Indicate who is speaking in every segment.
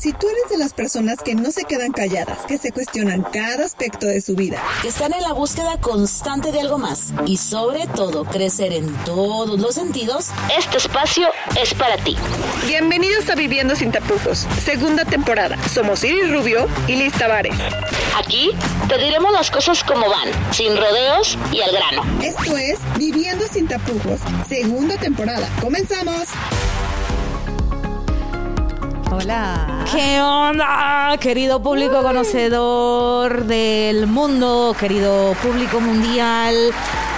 Speaker 1: Si tú eres de las personas que no se quedan calladas, que se cuestionan cada aspecto de su vida,
Speaker 2: que están en la búsqueda constante de algo más y sobre todo crecer en todos los sentidos, este espacio es para ti.
Speaker 1: bienvenidos a Viviendo sin tapujos, segunda temporada. Somos Iris Rubio y Liz Tavares.
Speaker 2: Aquí te diremos las cosas como van, sin rodeos y al grano.
Speaker 1: Esto es Viviendo sin tapujos, segunda temporada. ¡Comenzamos!
Speaker 3: Hola. ¿Qué onda, querido público conocedor del mundo, querido público mundial?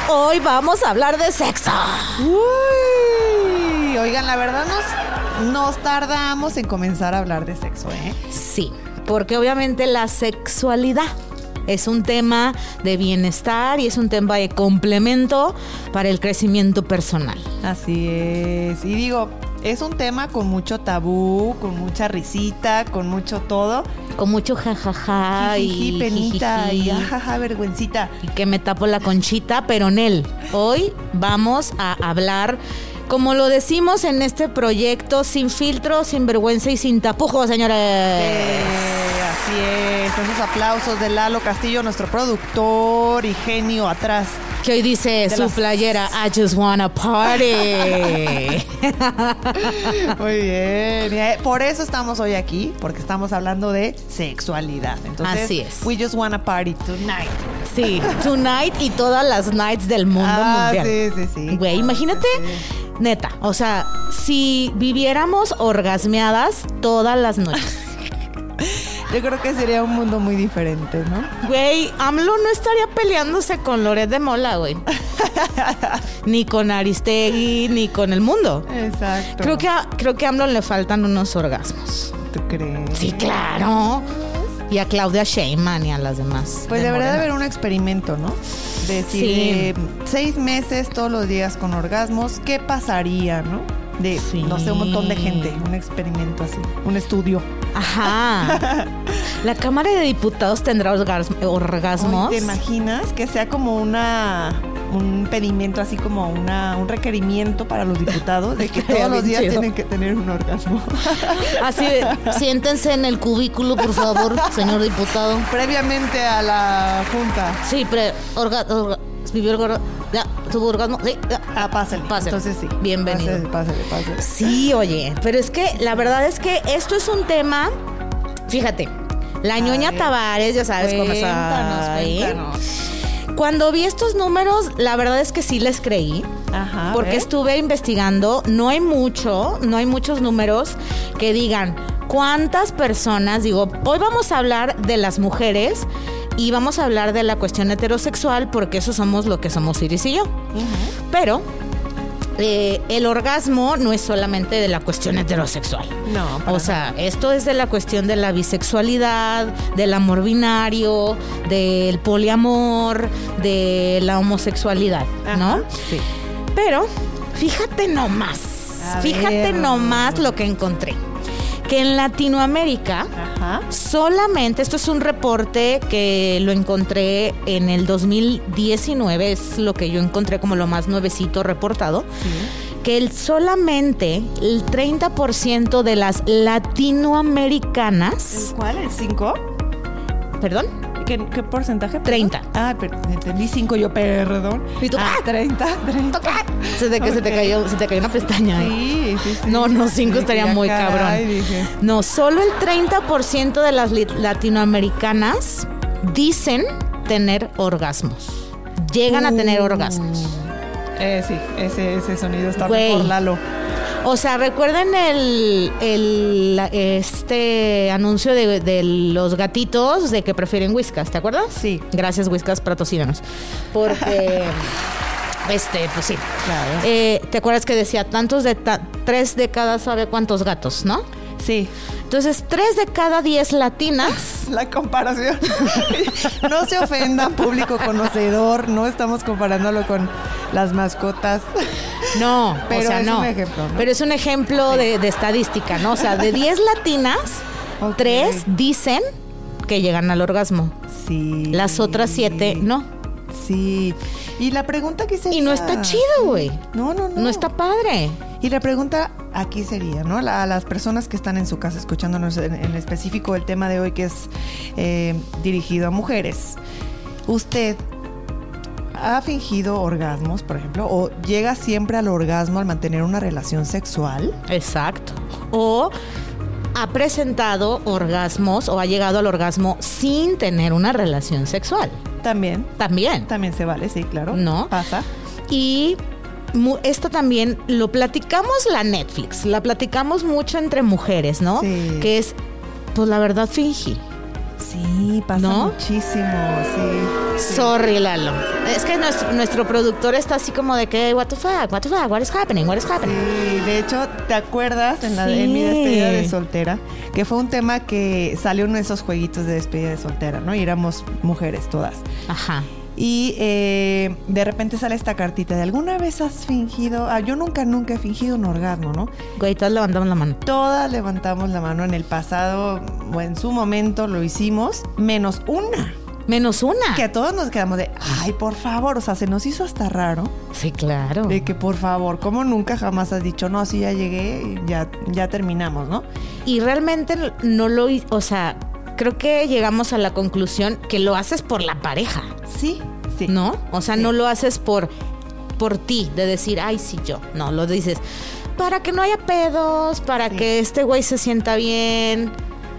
Speaker 3: Hoy vamos a hablar de sexo.
Speaker 4: Uy, oigan, la verdad nos, nos tardamos en comenzar a hablar de sexo, ¿eh?
Speaker 3: Sí, porque obviamente la sexualidad es un tema de bienestar y es un tema de complemento para el crecimiento personal.
Speaker 4: Así es. Y digo, es un tema con mucho tabú, con mucha risita, con mucho todo.
Speaker 3: Con mucho jajaja
Speaker 4: y penita y jajaja, vergüencita.
Speaker 3: Y que me tapo la conchita, pero en él. Hoy vamos a hablar como lo decimos en este proyecto, sin filtro, sin vergüenza y sin tapujos, señores.
Speaker 4: Así es. Esos aplausos de Lalo Castillo, nuestro productor y genio atrás.
Speaker 3: Que hoy dice su playera, I just wanna party.
Speaker 4: Muy bien. Por eso estamos hoy aquí, porque estamos hablando de sexualidad. Entonces,
Speaker 3: Así es.
Speaker 4: We just wanna party tonight.
Speaker 3: Sí, tonight y todas las nights del mundo
Speaker 4: ah,
Speaker 3: mundial.
Speaker 4: Sí, sí, sí.
Speaker 3: Güey, imagínate. Neta, o sea, si viviéramos orgasmeadas todas las noches.
Speaker 4: Yo creo que sería un mundo muy diferente, ¿no?
Speaker 3: Güey, AMLO no estaría peleándose con Loret de Mola, güey. ni con Aristegui, ni con el mundo.
Speaker 4: Exacto.
Speaker 3: Creo que a, creo que a AMLO le faltan unos orgasmos.
Speaker 4: ¿Tú crees?
Speaker 3: Sí, claro. Y a Claudia Sheinman y a las demás.
Speaker 4: Pues debería de haber un experimento, ¿no? decir, seis meses todos los días con orgasmos, ¿qué pasaría, no? De, no sé, un montón de gente, un experimento así, un estudio.
Speaker 3: Ajá. La Cámara de Diputados tendrá orgasmos.
Speaker 4: ¿Te imaginas que sea como una un pedimento así como una, un requerimiento para los diputados de que todos los días tienen que tener un orgasmo.
Speaker 3: Así siéntense en el cubículo, por favor, señor diputado.
Speaker 4: Previamente a la junta.
Speaker 3: Sí, pre, orga, vivió el ya, tuvo orgasmo, sí, ya.
Speaker 4: Ah, pásale. pásale. Entonces sí.
Speaker 3: Bienvenido.
Speaker 4: Pásale, pásale, pásale.
Speaker 3: Sí, oye, pero es que la verdad es que esto es un tema, fíjate, la ñoña Tavares, ya sabes cómo
Speaker 4: es.
Speaker 3: Cuando vi estos números, la verdad es que sí les creí. Ajá, porque estuve investigando, no hay mucho, no hay muchos números que digan cuántas personas, digo, hoy vamos a hablar de las mujeres y vamos a hablar de la cuestión heterosexual porque eso somos lo que somos Iris y yo. Pero eh, el orgasmo no es solamente de la cuestión heterosexual.
Speaker 4: No.
Speaker 3: O sea, esto es de la cuestión de la bisexualidad, del amor binario, del poliamor, de la homosexualidad, ¿no?
Speaker 4: Sí.
Speaker 3: Pero fíjate nomás, fíjate nomás lo que encontré que en Latinoamérica solamente, esto es un reporte que lo encontré en el 2019, es lo que yo encontré como lo más nuevecito reportado, que el, solamente el 30% de las latinoamericanas...
Speaker 4: ¿El cuál? ¿El 5?
Speaker 3: ¿Perdón?
Speaker 4: ¿Qué, porcentaje?
Speaker 3: 30.
Speaker 4: Ah, pero entendí 5 yo, perdón.
Speaker 3: ¿Y tú?
Speaker 4: Ah, 30, 30.
Speaker 3: Se te, que se, te cayó, se te cayó una pestaña.
Speaker 4: Sí, sí, sí.
Speaker 3: No, no, 5 estaría muy cabrón. Dije. No, solo el 30% de las latinoamericanas dicen tener orgasmos. Llegan a tener orgasmos.
Speaker 4: Eh, sí, ese, ese sonido está Güey. mejor, Lalo.
Speaker 3: O sea, recuerden el, el este anuncio de, los gatitos de que prefieren whiskas, ¿te acuerdas?
Speaker 4: Sí.
Speaker 3: Gracias, whiskas, patrocínanos. Porque. Este, pues sí. Claro. Eh, ¿Te acuerdas que decía tantos de tres de cada sabe cuántos gatos, no?
Speaker 4: Sí.
Speaker 3: Entonces, tres de cada diez latinas.
Speaker 4: La comparación. no se ofendan, público conocedor. No estamos comparándolo con las mascotas.
Speaker 3: No, pero es un ejemplo. Pero es un ejemplo de, estadística, ¿no? O sea, de diez latinas, tres dicen que llegan al orgasmo.
Speaker 4: Sí.
Speaker 3: Las otras siete no.
Speaker 4: Sí. Y la pregunta que se.
Speaker 3: Y no está chido, güey.
Speaker 4: No, no, no.
Speaker 3: No está padre.
Speaker 4: Y la pregunta aquí sería, ¿no? a las personas que están en su casa escuchándonos en, específico el tema de hoy que es eh, dirigido a mujeres. ¿Usted ha fingido orgasmos, por ejemplo? ¿O llega siempre al orgasmo al mantener una relación sexual?
Speaker 3: Exacto. O ha presentado orgasmos o ha llegado al orgasmo sin tener una relación sexual.
Speaker 4: También.
Speaker 3: También.
Speaker 4: También se vale, sí, claro.
Speaker 3: ¿No?
Speaker 4: Pasa.
Speaker 3: Y esto también lo platicamos la Netflix, la platicamos mucho entre mujeres, ¿no? Sí. Que es, pues la verdad fingí.
Speaker 4: Sí, pasa muchísimo, sí,
Speaker 3: Sorry, Lalo. Es que nuestro, productor está así como de que, what the fuck, what the fuck, what is happening, what is happening.
Speaker 4: Sí, de hecho, ¿te acuerdas en, la, en mi despedida de soltera? Que fue un tema que salió en esos jueguitos de despedida de soltera, ¿no? Y éramos mujeres todas.
Speaker 3: Ajá.
Speaker 4: Y eh, de repente sale esta cartita de alguna vez has fingido, ah, yo nunca, nunca he fingido un orgasmo, ¿no?
Speaker 3: Güey, todas levantamos la mano.
Speaker 4: Todas levantamos la mano en el pasado o en su momento lo hicimos, menos una.
Speaker 3: Menos una.
Speaker 4: Que a todos nos quedamos de, ay, por favor, o sea, se nos hizo hasta raro.
Speaker 3: Sí, claro.
Speaker 4: De que por favor, como nunca jamás has dicho, no, sí, ya llegué, ya, ya terminamos, ¿no?
Speaker 3: Y realmente no lo, o sea, creo que llegamos a la conclusión que lo haces por la pareja.
Speaker 4: Sí, sí.
Speaker 3: ¿No? O sea, no lo haces por, por ti, de decir, ay, sí, yo. No, lo dices para que no haya pedos, para que este güey se sienta bien.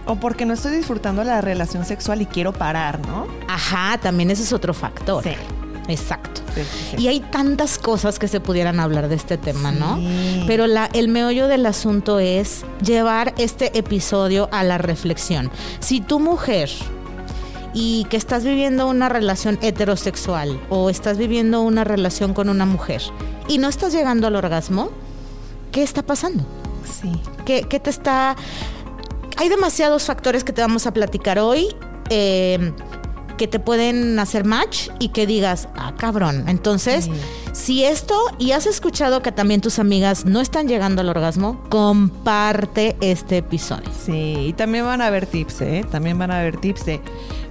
Speaker 4: O porque no estoy disfrutando la relación sexual y quiero parar, ¿no?
Speaker 3: Ajá, también ese es otro factor. Sí. Exacto. Y hay tantas cosas que se pudieran hablar de este tema, ¿no? Pero la, el meollo del asunto es llevar este episodio a la reflexión. Si tu mujer y que estás viviendo una relación heterosexual o estás viviendo una relación con una mujer y no estás llegando al orgasmo, ¿qué está pasando?
Speaker 4: Sí.
Speaker 3: ¿Qué, qué te está...? Hay demasiados factores que te vamos a platicar hoy. Eh, que te pueden hacer match y que digas, ah, cabrón. Entonces, si esto, y has escuchado que también tus amigas no están llegando al orgasmo, comparte este episodio.
Speaker 4: Sí, y también van a haber tips, ¿eh? También van a haber tips de,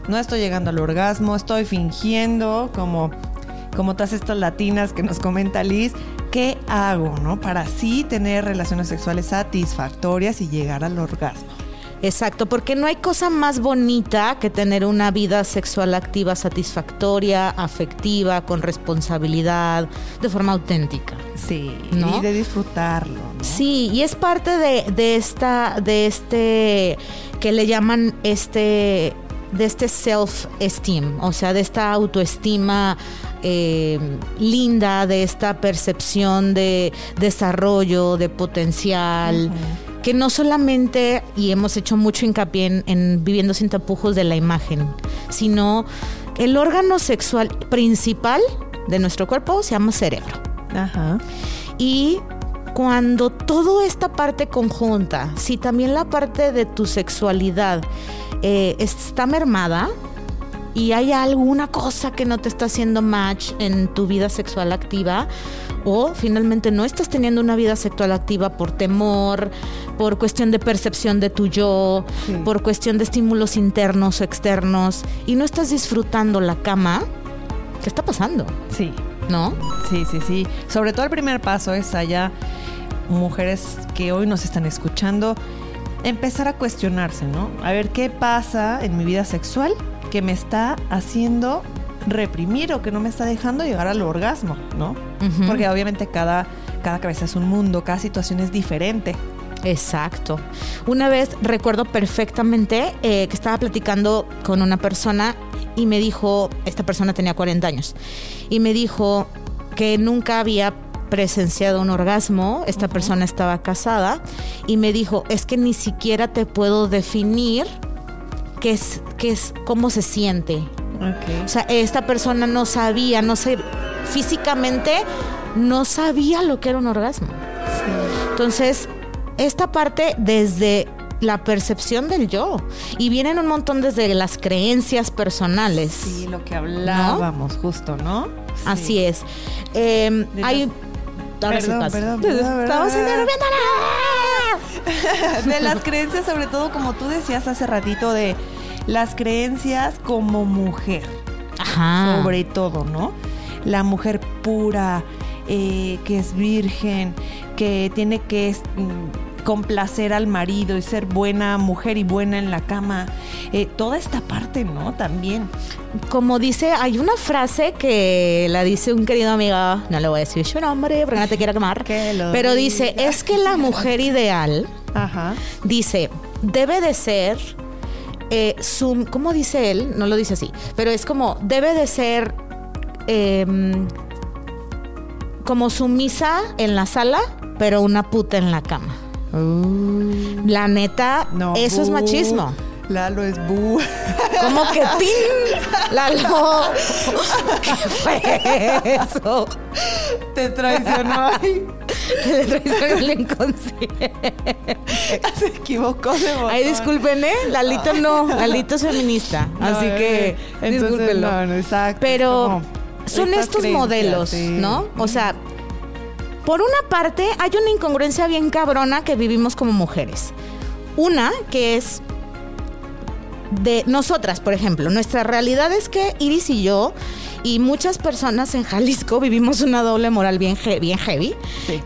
Speaker 4: no estoy llegando al orgasmo, estoy fingiendo, como, como todas estas latinas que nos comenta Liz. ¿Qué hago, no? Para así tener relaciones sexuales satisfactorias y llegar al orgasmo.
Speaker 3: Exacto, porque no hay cosa más bonita que tener una vida sexual activa, satisfactoria, afectiva, con responsabilidad, de forma auténtica.
Speaker 4: Sí, y de disfrutarlo.
Speaker 3: Sí, y es parte de, esta, de este, que le llaman este, de este self-esteem, o sea, de esta autoestima eh, linda, de esta percepción de desarrollo, de potencial que no solamente, y hemos hecho mucho hincapié en, viviendo sin tapujos de la imagen, sino el órgano sexual principal de nuestro cuerpo se llama cerebro.
Speaker 4: Ajá.
Speaker 3: Y cuando toda esta parte conjunta, si también la parte de tu sexualidad eh, está mermada, y hay alguna cosa que no te está haciendo match en tu vida sexual activa o finalmente no estás teniendo una vida sexual activa por temor, por cuestión de percepción de tu yo, por cuestión de estímulos internos o externos y no estás disfrutando la cama, ¿qué está pasando?
Speaker 4: Sí.
Speaker 3: ¿No?
Speaker 4: Sí, sí, sí. Sobre todo el primer paso es allá, mujeres que hoy nos están escuchando, empezar a cuestionarse, ¿no? A ver qué pasa en mi vida sexual que me está haciendo reprimir o que no me está dejando llegar al orgasmo, ¿no? Porque obviamente cada, cada cabeza es un mundo, cada situación es diferente.
Speaker 3: Exacto. Una vez recuerdo perfectamente eh, que estaba platicando con una persona y me dijo, esta persona tenía 40 años, y me dijo que nunca había presenciado un orgasmo, esta persona estaba casada, y me dijo, es que ni siquiera te puedo definir qué es, qué es, cómo se siente. O sea, esta persona no sabía, no sé, físicamente no sabía lo que era un orgasmo. Entonces, esta parte desde la percepción del yo. Y vienen un montón desde las creencias personales.
Speaker 4: Sí, lo que hablábamos justo, ¿no?
Speaker 3: Así es. Eh, hay...
Speaker 4: perdón, perdón, perdón,
Speaker 3: Estamos
Speaker 4: De las creencias, sobre todo como tú decías hace ratito, de las creencias como mujer.
Speaker 3: Ajá.
Speaker 4: Sobre todo, ¿no? La mujer pura, eh, que es virgen, que tiene que mm, complacer al marido y ser buena mujer y buena en la cama. Eh, toda esta parte, ¿no? También.
Speaker 3: Como dice, hay una frase que la dice un querido amigo, no le voy a decir su nombre porque no te quiero quemar, pero dice, es que la mujer ideal, dice, debe de ser eh, ¿cómo dice él? No lo dice así, pero es como, debe de ser em, como sumisa en la sala, pero una puta en la cama. Uh. la neta, eso es machismo.
Speaker 4: Lalo es bu.
Speaker 3: ¿Cómo que tin? Lalo. ¿Qué fue eso?
Speaker 4: Te traicionó ahí.
Speaker 3: Te traicionó el inconsciente.
Speaker 4: Se equivocó de voz.
Speaker 3: Ay, disculpen, ¿eh? Lalito no. Lalito es feminista. así que, eh, discúlpenlo.
Speaker 4: No, no, exacto.
Speaker 3: Pero son estos modelos, ¿no? O sea, por una parte, hay una incongruencia bien cabrona que vivimos como mujeres. Una que es de nosotras, por ejemplo. Nuestra realidad es que Iris y yo y muchas personas en Jalisco vivimos una doble moral bien, bien heavy,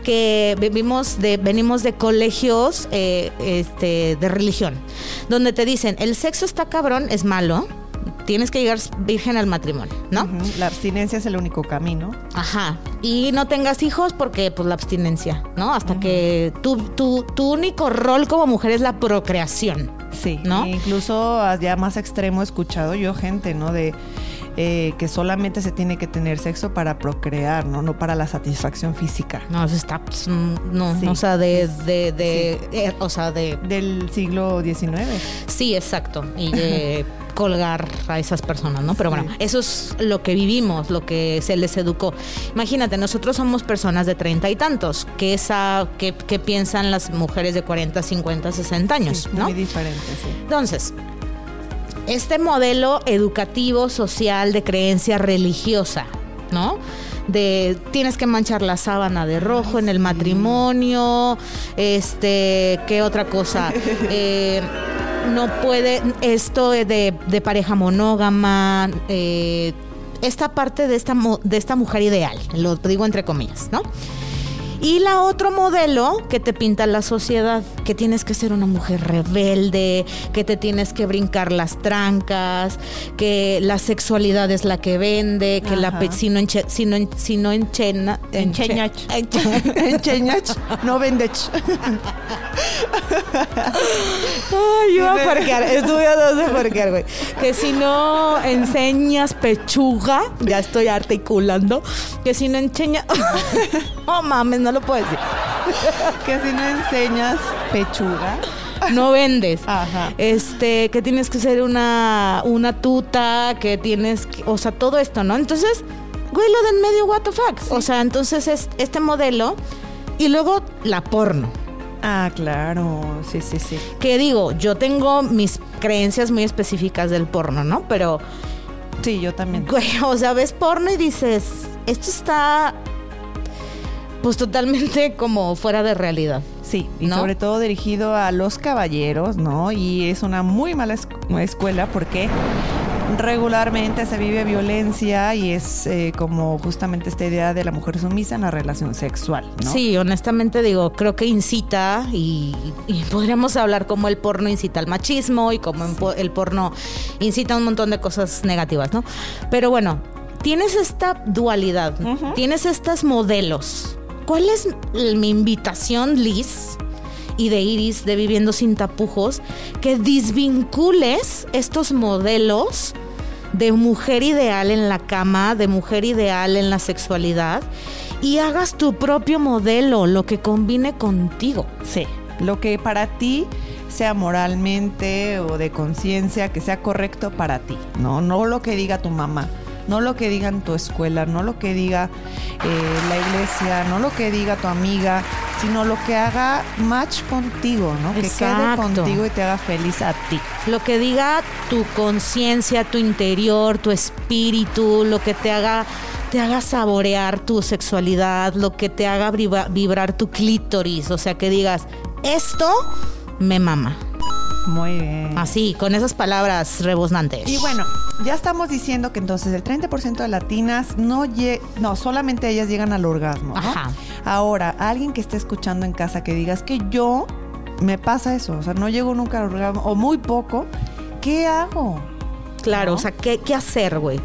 Speaker 3: que vivimos de, venimos de colegios eh, este, de religión, donde te dicen, el sexo está cabrón, es malo, tienes que llegar virgen al matrimonio, ¿no?
Speaker 4: La abstinencia es el único camino.
Speaker 3: Ajá. Y no tengas hijos porque, pues, la abstinencia, ¿no? Hasta que tu, tu, tu único rol como mujer es la procreación.
Speaker 4: Sí, ¿no? incluso ya más extremo he escuchado yo gente, ¿no? De eh, que solamente se tiene que tener sexo para procrear, ¿no? No para la satisfacción física.
Speaker 3: No, eso está, pues, mm, no, o sea, de, de, de eh, o sea, de...
Speaker 4: Del siglo XIX.
Speaker 3: Sí, exacto. Y de colgar a esas personas, ¿no? Pero bueno, eso es lo que vivimos, lo que se les educó. Imagínate, nosotros somos personas de treinta y tantos, que esa, que, piensan las mujeres de 40, 50, 60 años, ¿no?
Speaker 4: Muy diferente, sí.
Speaker 3: Entonces, este modelo educativo, social, de creencia religiosa, ¿no? de tienes que manchar la sábana de rojo en el matrimonio, este, ¿qué otra cosa? Eh, no puede, esto de, de pareja monógama, eh, esta parte de esta, de esta mujer ideal, lo digo entre comillas, ¿no? Y la otro modelo que te pinta la sociedad, que tienes que ser una mujer rebelde, que te tienes que brincar las trancas, que la sexualidad es la que vende, que la si no, enche, si no, si no enchena,
Speaker 4: encheñach. Encheñach, no vendech.
Speaker 3: Ay, iba a parquear, estuve a dos de parquear, güey. Que si no enseñas pechuga, ya estoy articulando, que si no enseñas... oh mames, no lo puedo decir.
Speaker 4: que si no enseñas pechuga.
Speaker 3: No vendes. Ajá. Este, que tienes que ser una, una tuta, que tienes, que, o sea, todo esto, ¿no? Entonces, güey, lo de en medio, what the fuck. O sea, entonces es este modelo y luego la porno.
Speaker 4: Ah, claro, sí, sí, sí.
Speaker 3: Que digo, yo tengo mis creencias muy específicas del porno, ¿no? Pero...
Speaker 4: Sí, yo también.
Speaker 3: Güey, o sea, ves porno y dices, esto está pues totalmente como fuera de realidad.
Speaker 4: Sí, y sobre todo dirigido a los caballeros, ¿no? Y es una muy mala escuela porque regularmente se vive violencia y es eh, como justamente esta idea de la mujer sumisa en la relación sexual, ¿no?
Speaker 3: Sí, honestamente digo, creo que incita y, podríamos hablar como el porno incita al machismo y como el porno incita a un montón de cosas negativas, ¿no? Pero bueno, tienes esta dualidad, tienes estos modelos ¿Cuál es mi invitación, Liz? y de Iris de Viviendo sin tapujos, que desvincules estos modelos de mujer ideal en la cama, de mujer ideal en la sexualidad y hagas tu propio modelo, lo que combine contigo.
Speaker 4: Sí, lo que para ti sea moralmente o de conciencia, que sea correcto para ti, ¿no? No lo que diga tu mamá no lo que diga en tu escuela, no lo que diga eh, la iglesia, no lo que diga tu amiga, sino lo que haga match contigo, ¿no? Que quede contigo y te haga feliz a ti.
Speaker 3: Lo que diga tu conciencia, tu interior, tu espíritu, lo que te haga te haga saborear tu sexualidad, lo que te haga vibrar tu clítoris, o sea, que digas, esto me mama.
Speaker 4: Muy bien.
Speaker 3: Así, con esas palabras rebosnantes.
Speaker 4: Y bueno, ya estamos diciendo que entonces el 30% de latinas no no, solamente ellas llegan al orgasmo. Ajá. Ahora, alguien que esté escuchando en casa que digas que yo me pasa eso, o sea, no llego nunca al orgasmo o muy poco, ¿qué hago?
Speaker 3: Claro, o sea, ¿qué, qué hacer, güey?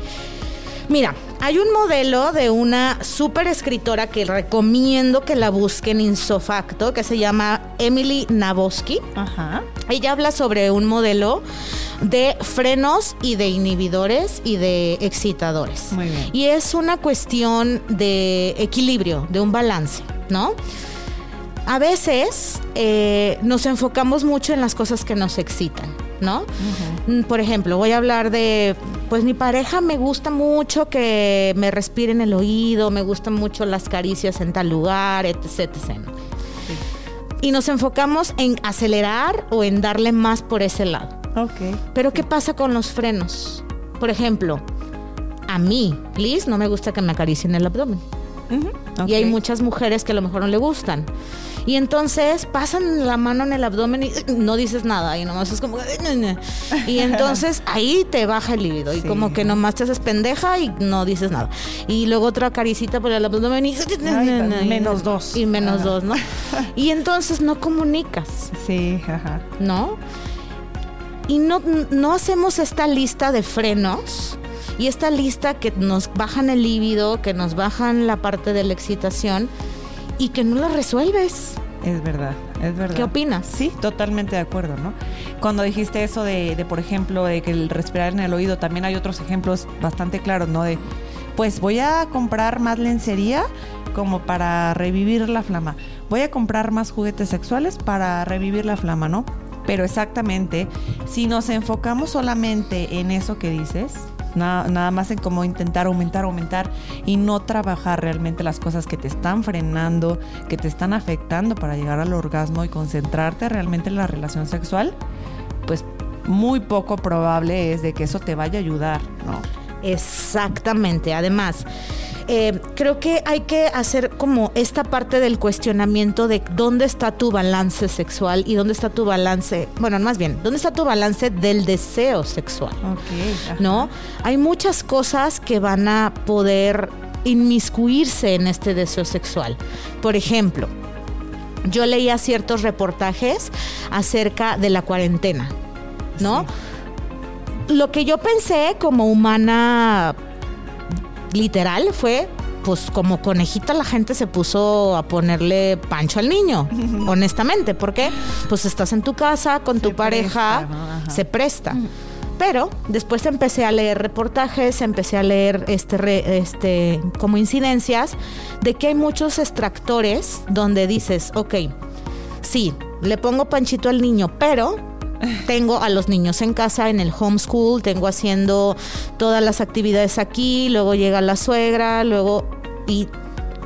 Speaker 3: Mira, hay un modelo de una súper escritora que recomiendo que la busquen insofacto, que se llama Emily Naboski. Ajá. Ella habla sobre un modelo de frenos y de inhibidores y de excitadores. Muy bien. Y es una cuestión de equilibrio, de un balance, ¿no? A veces eh, nos enfocamos mucho en las cosas que nos excitan. ¿No? Mm, por ejemplo, voy a hablar de, pues mi pareja me gusta mucho que me respire en el oído, me gustan mucho las caricias en tal lugar, etc. etc. Y nos enfocamos en acelerar o en darle más por ese lado. Ok. Pero ¿qué pasa con los frenos? Por ejemplo, a mí, Liz, no me gusta que me acaricien el abdomen. Y hay muchas mujeres que a lo mejor no le gustan. Y entonces pasan la mano en el abdomen y no dices nada y nomás es como... Y entonces ahí te baja el líbido y como que nomás te haces pendeja y no dices nada. Y luego otra caricita por el abdomen y...
Speaker 4: menos dos.
Speaker 3: Y menos dos, ¿no? Y entonces no comunicas.
Speaker 4: Sí, ajá.
Speaker 3: ¿No? Y no, no hacemos esta lista de frenos y esta lista que nos bajan el líbido, que nos bajan la parte de la excitación y que no lo resuelves.
Speaker 4: Es verdad, es verdad.
Speaker 3: ¿Qué opinas?
Speaker 4: Sí, totalmente de acuerdo, ¿no? Cuando dijiste eso de, de, por ejemplo, de que el respirar en el oído, también hay otros ejemplos bastante claros, ¿no? De, pues voy a comprar más lencería como para revivir la flama. Voy a comprar más juguetes sexuales para revivir la flama, ¿no? Pero exactamente, si nos enfocamos solamente en eso que dices, Nada, más en cómo intentar aumentar, aumentar y no trabajar realmente las cosas que te están frenando, que te están afectando para llegar al orgasmo y concentrarte realmente en la relación sexual, pues muy poco probable es de que eso te vaya a ayudar, ¿no?
Speaker 3: Exactamente. Además, eh, creo que hay que hacer como esta parte del cuestionamiento de dónde está tu balance sexual y dónde está tu balance, bueno, más bien, dónde está tu balance del deseo sexual. ¿No? Hay muchas cosas que van a poder inmiscuirse en este deseo sexual. Por ejemplo, yo leía ciertos reportajes acerca de la cuarentena, ¿no? Lo que yo pensé como humana literal fue pues como conejita la gente se puso a ponerle pancho al niño, honestamente. ¿Por qué? Pues estás en tu casa con tu pareja, se presta. Pero después empecé a leer reportajes, empecé a leer este, este, como incidencias de que hay muchos extractores donde dices, ok, sí, le pongo panchito al niño, pero tengo a los niños en casa en el homeschool, tengo haciendo todas las actividades aquí, luego llega la suegra, luego y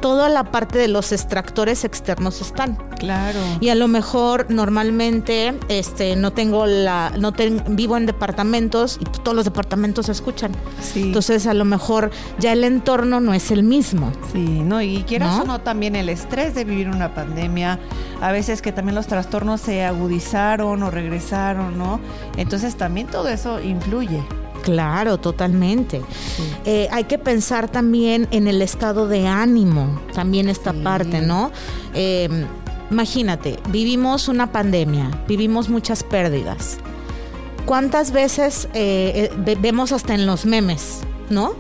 Speaker 3: toda la parte de los extractores externos están.
Speaker 4: Claro.
Speaker 3: Y a lo mejor normalmente este no tengo la no vivo en departamentos y todos los departamentos se escuchan. Sí. Entonces a lo mejor ya el entorno no es el mismo.
Speaker 4: Sí, no, y quieras ¿No? o no también el estrés de vivir una pandemia, a veces que también los trastornos se agudizaron o regresaron, ¿no? Entonces también todo eso influye.
Speaker 3: Claro, totalmente. Eh, hay que pensar también en el estado de ánimo, también esta parte, ¿no? Eh, imagínate, vivimos una pandemia, vivimos muchas pérdidas. ¿Cuántas veces eh, vemos hasta en los memes, ¿no?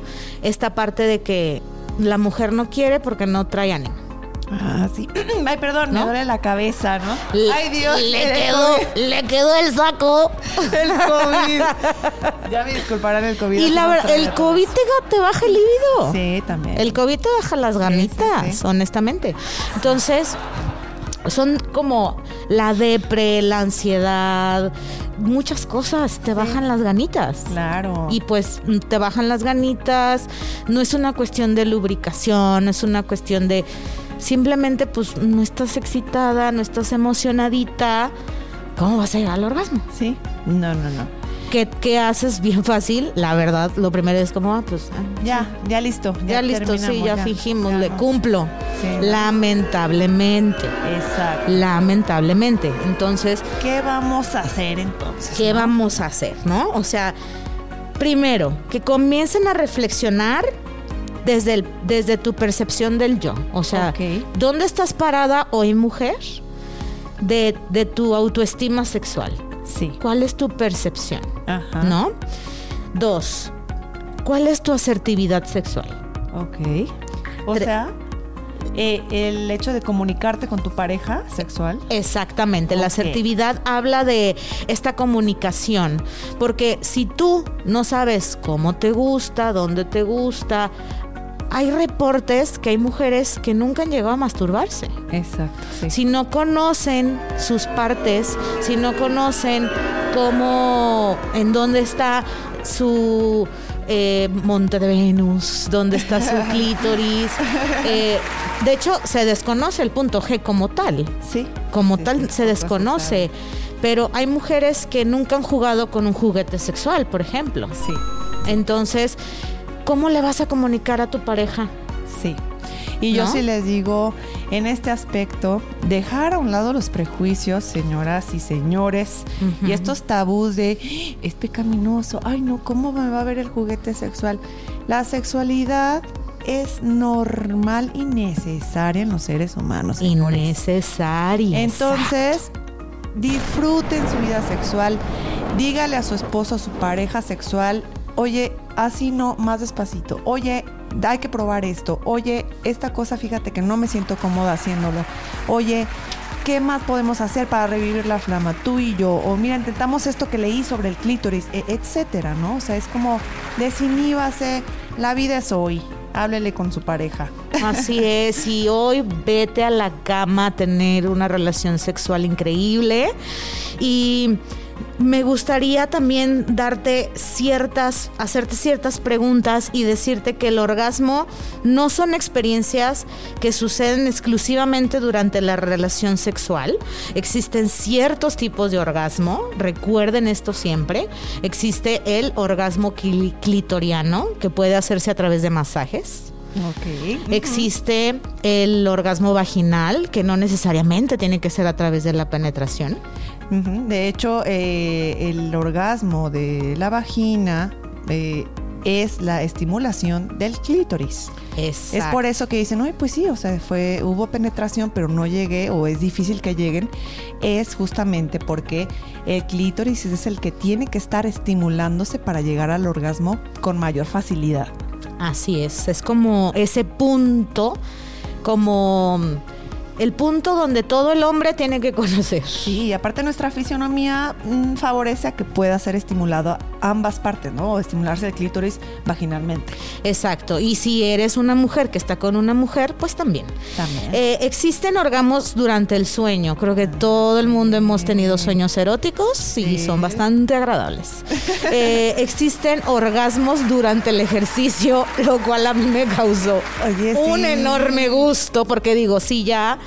Speaker 3: Esta parte de que la mujer no quiere porque no trae ánimo.
Speaker 4: Ah, sí. Ay, perdón, me duele la cabeza, ¿no?
Speaker 3: Ay, Dios. Le quedó, le quedó el saco.
Speaker 4: El COVID. ya me disculparán el COVID.
Speaker 3: Y la verdad, el COVID te, baja el libido.
Speaker 4: Sí, también.
Speaker 3: El COVID te baja las ganitas, honestamente. Entonces, son como la depre, la ansiedad, muchas cosas te bajan las ganitas.
Speaker 4: Claro.
Speaker 3: Y pues te bajan las ganitas, no es una cuestión de lubricación, es una cuestión de simplemente pues no estás excitada, no estás emocionadita, ¿cómo vas a llegar al orgasmo?
Speaker 4: Sí, no, no, no.
Speaker 3: ¿qué, haces bien fácil? La verdad, lo primero es como, ah, pues... Ah,
Speaker 4: ya, ya listo.
Speaker 3: Ya, listo, sí, ya, fingimos, le cumplo. Lamentablemente.
Speaker 4: Exacto.
Speaker 3: Lamentablemente. Entonces...
Speaker 4: ¿Qué vamos a hacer entonces?
Speaker 3: ¿Qué vamos a hacer, no? O sea, primero, que comiencen a reflexionar desde, el, desde tu percepción del yo. O sea, ¿dónde estás parada hoy, mujer? De, de tu autoestima sexual.
Speaker 4: Sí.
Speaker 3: ¿Cuál es tu percepción? Ajá. ¿No? Dos, ¿cuál es tu asertividad sexual?
Speaker 4: Ok. O sea, eh, el hecho de comunicarte con tu pareja sexual.
Speaker 3: Exactamente, la asertividad habla de esta comunicación, porque si tú no sabes cómo te gusta, dónde te gusta, hay reportes que hay mujeres que nunca han llegado a masturbarse.
Speaker 4: Exacto.
Speaker 3: Si no conocen sus partes, si no conocen cómo, en dónde está su eh, monte de Venus, dónde está su clítoris. Eh, de hecho, se desconoce el punto G como tal.
Speaker 4: Sí.
Speaker 3: Como tal, se desconoce. Pero hay mujeres que nunca han jugado con un juguete sexual, por ejemplo.
Speaker 4: Sí.
Speaker 3: Entonces, ¿cómo le vas a comunicar a tu pareja?
Speaker 4: Sí. Y yo sí les digo, en este aspecto, dejar a un lado los prejuicios, señoras y señores, y estos tabús de, es pecaminoso, ay no, ¿cómo me va a ver el juguete sexual? La sexualidad es normal y necesaria en los seres humanos.
Speaker 3: Innecesaria.
Speaker 4: Entonces, disfruten su vida sexual. Dígale a su esposo, a su pareja sexual, oye, así no, más despacito. Oye, hay que probar esto. Oye, esta cosa, fíjate que no me siento cómoda haciéndolo. Oye, ¿qué más podemos hacer para revivir la flama? Tú y yo. O mira, intentamos esto que leí sobre el clítoris, e, etcétera, ¿no? O sea, es como desiníbase. La vida es hoy. Háblele con su pareja.
Speaker 3: Así es, y hoy vete a la cama a tener una relación sexual increíble. Y me gustaría también darte ciertas, hacerte ciertas preguntas y decirte que el orgasmo no son experiencias que suceden exclusivamente durante la relación sexual. Existen ciertos tipos de orgasmo, recuerden esto siempre. Existe el orgasmo clitoriano, que puede hacerse a través de masajes. Existe el orgasmo vaginal, que no necesariamente tiene que ser a través de la penetración.
Speaker 4: De hecho, eh, el orgasmo de la vagina eh, es la estimulación del clítoris. Es por eso que dicen, pues sí, o sea, fue, hubo penetración, pero no llegué, o es difícil que lleguen. Es justamente porque el clítoris es el que tiene que estar estimulándose para llegar al orgasmo con mayor facilidad.
Speaker 3: Así es, es como ese punto, como el punto donde todo el hombre tiene que conocer.
Speaker 4: Sí, aparte nuestra fisionomía mm, favorece a que pueda ser estimulado ambas partes, ¿no? O estimularse el clítoris vaginalmente.
Speaker 3: Exacto. Y si eres una mujer que está con una mujer, pues también.
Speaker 4: También.
Speaker 3: Eh, existen orgasmos durante el sueño. Creo que todo el mundo hemos tenido sueños eróticos y son bastante agradables. Eh, existen orgasmos durante el ejercicio, lo cual a mí me causó un enorme gusto porque digo, sí, ya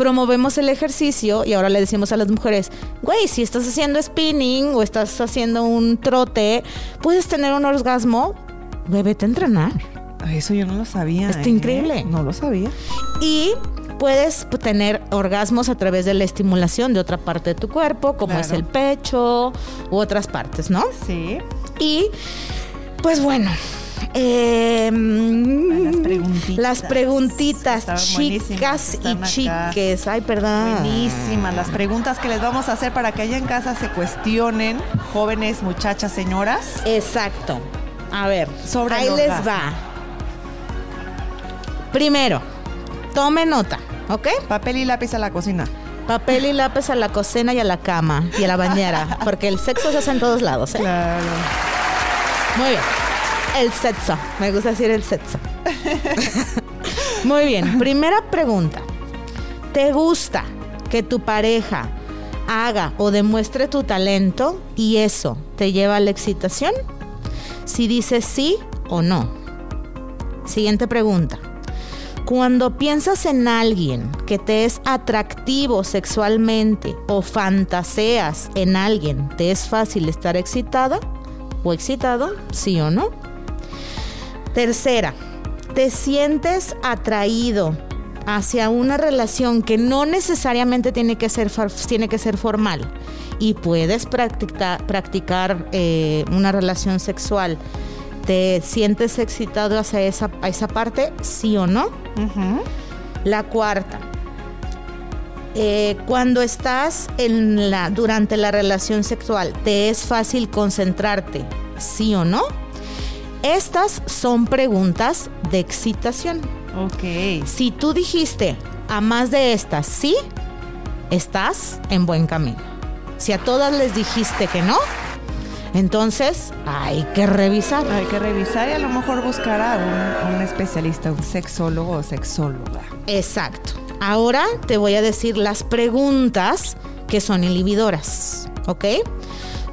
Speaker 3: promovemos el ejercicio y ahora le decimos a las mujeres, güey, si estás haciendo spinning o estás haciendo un trote, puedes tener un orgasmo, güey, vete a entrenar.
Speaker 4: Eso yo no lo sabía.
Speaker 3: Está ¿eh? increíble.
Speaker 4: No lo sabía.
Speaker 3: Y puedes tener orgasmos a través de la estimulación de otra parte de tu cuerpo, como es el pecho u otras partes, ¿no?
Speaker 4: Sí.
Speaker 3: Y pues bueno, eh, las preguntitas. chicas y chiques. Ay, perdón.
Speaker 4: Buenísimas. Las preguntas que les vamos a hacer para que allá en casa se cuestionen, jóvenes, muchachas, señoras.
Speaker 3: Exacto. A ver, sobre ahí les va. Primero, tome nota, ¿ok?
Speaker 4: Papel y lápiz a la cocina.
Speaker 3: Papel y lápiz a la cocina y a la cama y a la bañera, porque el sexo se hace en todos lados, ¿eh?
Speaker 4: Claro.
Speaker 3: Muy bien. El sexo. Me gusta decir el sexo. Muy bien. Primera pregunta. ¿Te gusta que tu pareja haga o demuestre tu talento y eso te lleva a la excitación? Si dices sí o no. Siguiente pregunta. Cuando piensas en alguien que te es atractivo sexualmente o fantaseas en alguien, ¿te es fácil estar excitada o excitado? ¿Sí o no? Tercera, ¿te sientes atraído hacia una relación que no necesariamente tiene que ser, tiene que ser formal y puedes practicar, practicar eh, una relación sexual? ¿Te sientes excitado hacia esa, a esa parte? ¿Sí o no? La cuarta. Eh, cuando estás en la, durante la relación sexual, ¿te es fácil concentrarte? ¿Sí o no? Estas son preguntas de excitación.
Speaker 4: Ok.
Speaker 3: Si tú dijiste a más de estas sí, estás en buen camino. Si a todas les dijiste que no, entonces, hay que revisar.
Speaker 4: Hay que revisar y a lo mejor buscar a un, especialista, un sexólogo o sexóloga.
Speaker 3: Exacto. Ahora te voy a decir las preguntas que son inhibidoras, ¿ok?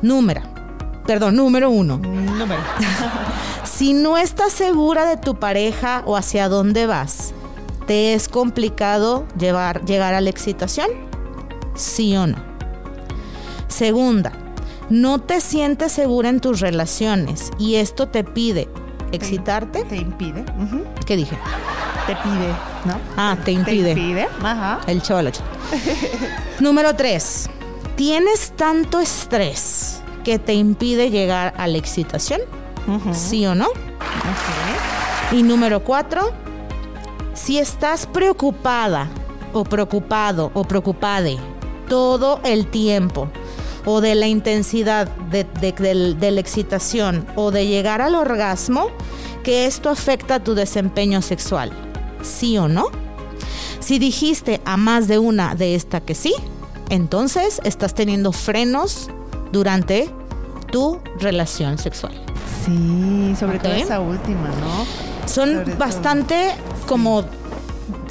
Speaker 3: Número, perdón, número uno.
Speaker 4: Número.
Speaker 3: si no estás segura de tu pareja o hacia dónde vas, ¿te es complicado llevar, llegar a la excitación? ¿Sí o no? Segunda, no te sientes segura en tus relaciones y esto te pide excitarte.
Speaker 4: Te, impide.
Speaker 3: ¿Qué dije?
Speaker 4: Te pide, ¿no?
Speaker 3: Ah, te impide.
Speaker 4: Te impide. Ajá.
Speaker 3: El chaval. Número tres. ¿Tienes tanto estrés que te impide llegar a la excitación? ¿Sí o no? Y número cuatro. Si estás preocupada o preocupado o preocupade todo el tiempo o de la intensidad de, la excitación o de llegar al orgasmo, que esto afecta tu desempeño sexual. ¿Sí o no? Si dijiste a más de una de esta que sí, entonces estás teniendo frenos durante tu relación sexual.
Speaker 4: Sí, sobre todo esa última, ¿no?
Speaker 3: Son bastante como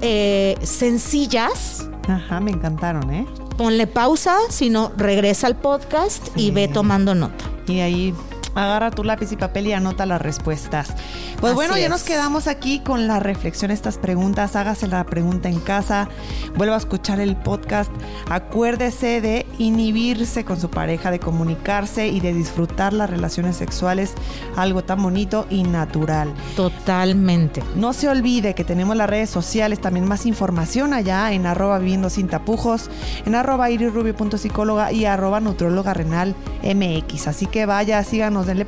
Speaker 3: eh, sencillas.
Speaker 4: Ajá, me encantaron, ¿eh?
Speaker 3: ponle pausa, si no, regresa al podcast y ve tomando nota.
Speaker 4: Y ahí agarra tu lápiz y papel y anota las respuestas. Pues bueno, ya nos quedamos aquí con la reflexión, estas preguntas. Hágase la pregunta en casa, vuelva a escuchar el podcast. Acuérdese de inhibirse con su pareja, de comunicarse y de disfrutar las relaciones sexuales, algo tan bonito y natural.
Speaker 3: Totalmente.
Speaker 4: No se olvide que tenemos las redes sociales, también más información allá en arroba viviendo sin tapujos, en arroba irirubio.psicóloga y arroba nutróloga renal mx. Así que vaya, síganos denle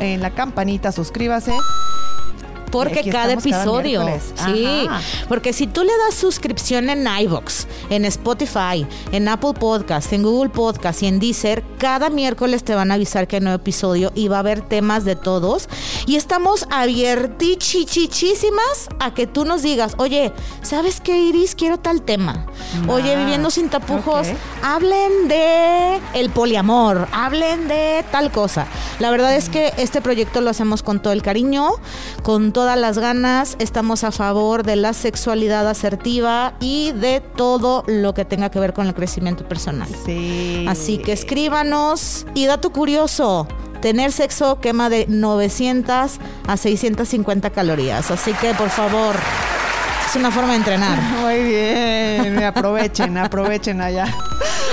Speaker 4: en la campanita, suscríbase
Speaker 3: porque cada episodio. sí, porque si tú le das suscripción en iVoox, en Spotify, en Apple Podcast, en Google Podcast y en Deezer, cada miércoles te van a avisar que hay nuevo episodio y va a haber temas de todos. Y estamos abiertichichichísimas a que tú nos digas, oye, ¿sabes qué, Iris? Quiero tal tema. oye, ah, viviendo sin tapujos, hablen de el poliamor, hablen de tal cosa. La verdad es que este proyecto lo hacemos con todo el cariño, con todas las ganas, estamos a favor de la sexualidad asertiva y de todo lo que tenga que ver con el crecimiento personal.
Speaker 4: Sí.
Speaker 3: Así que escríbanos y dato curioso. Tener sexo quema de 900 a 650 calorías. Así que, por favor, es una forma de entrenar.
Speaker 4: Muy bien. Aprovechen, aprovechen allá.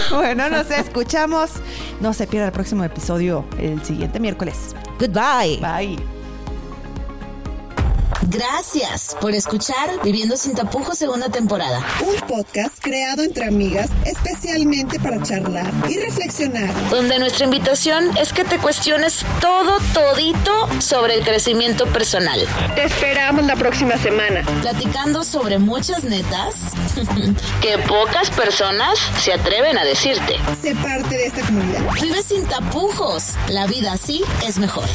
Speaker 4: Bueno, nos escuchamos. No se pierda el próximo episodio el siguiente miércoles.
Speaker 3: Goodbye.
Speaker 4: Bye.
Speaker 2: Gracias por escuchar Viviendo sin tapujos segunda temporada.
Speaker 1: Un podcast creado entre amigas especialmente para charlar y reflexionar.
Speaker 2: Donde nuestra invitación es que te cuestiones todo, todito sobre el crecimiento personal.
Speaker 1: Te esperamos la próxima semana.
Speaker 2: Platicando sobre muchas netas que pocas personas se atreven a decirte.
Speaker 1: Sé parte de esta comunidad.
Speaker 2: Vive sin tapujos. La vida así es mejor.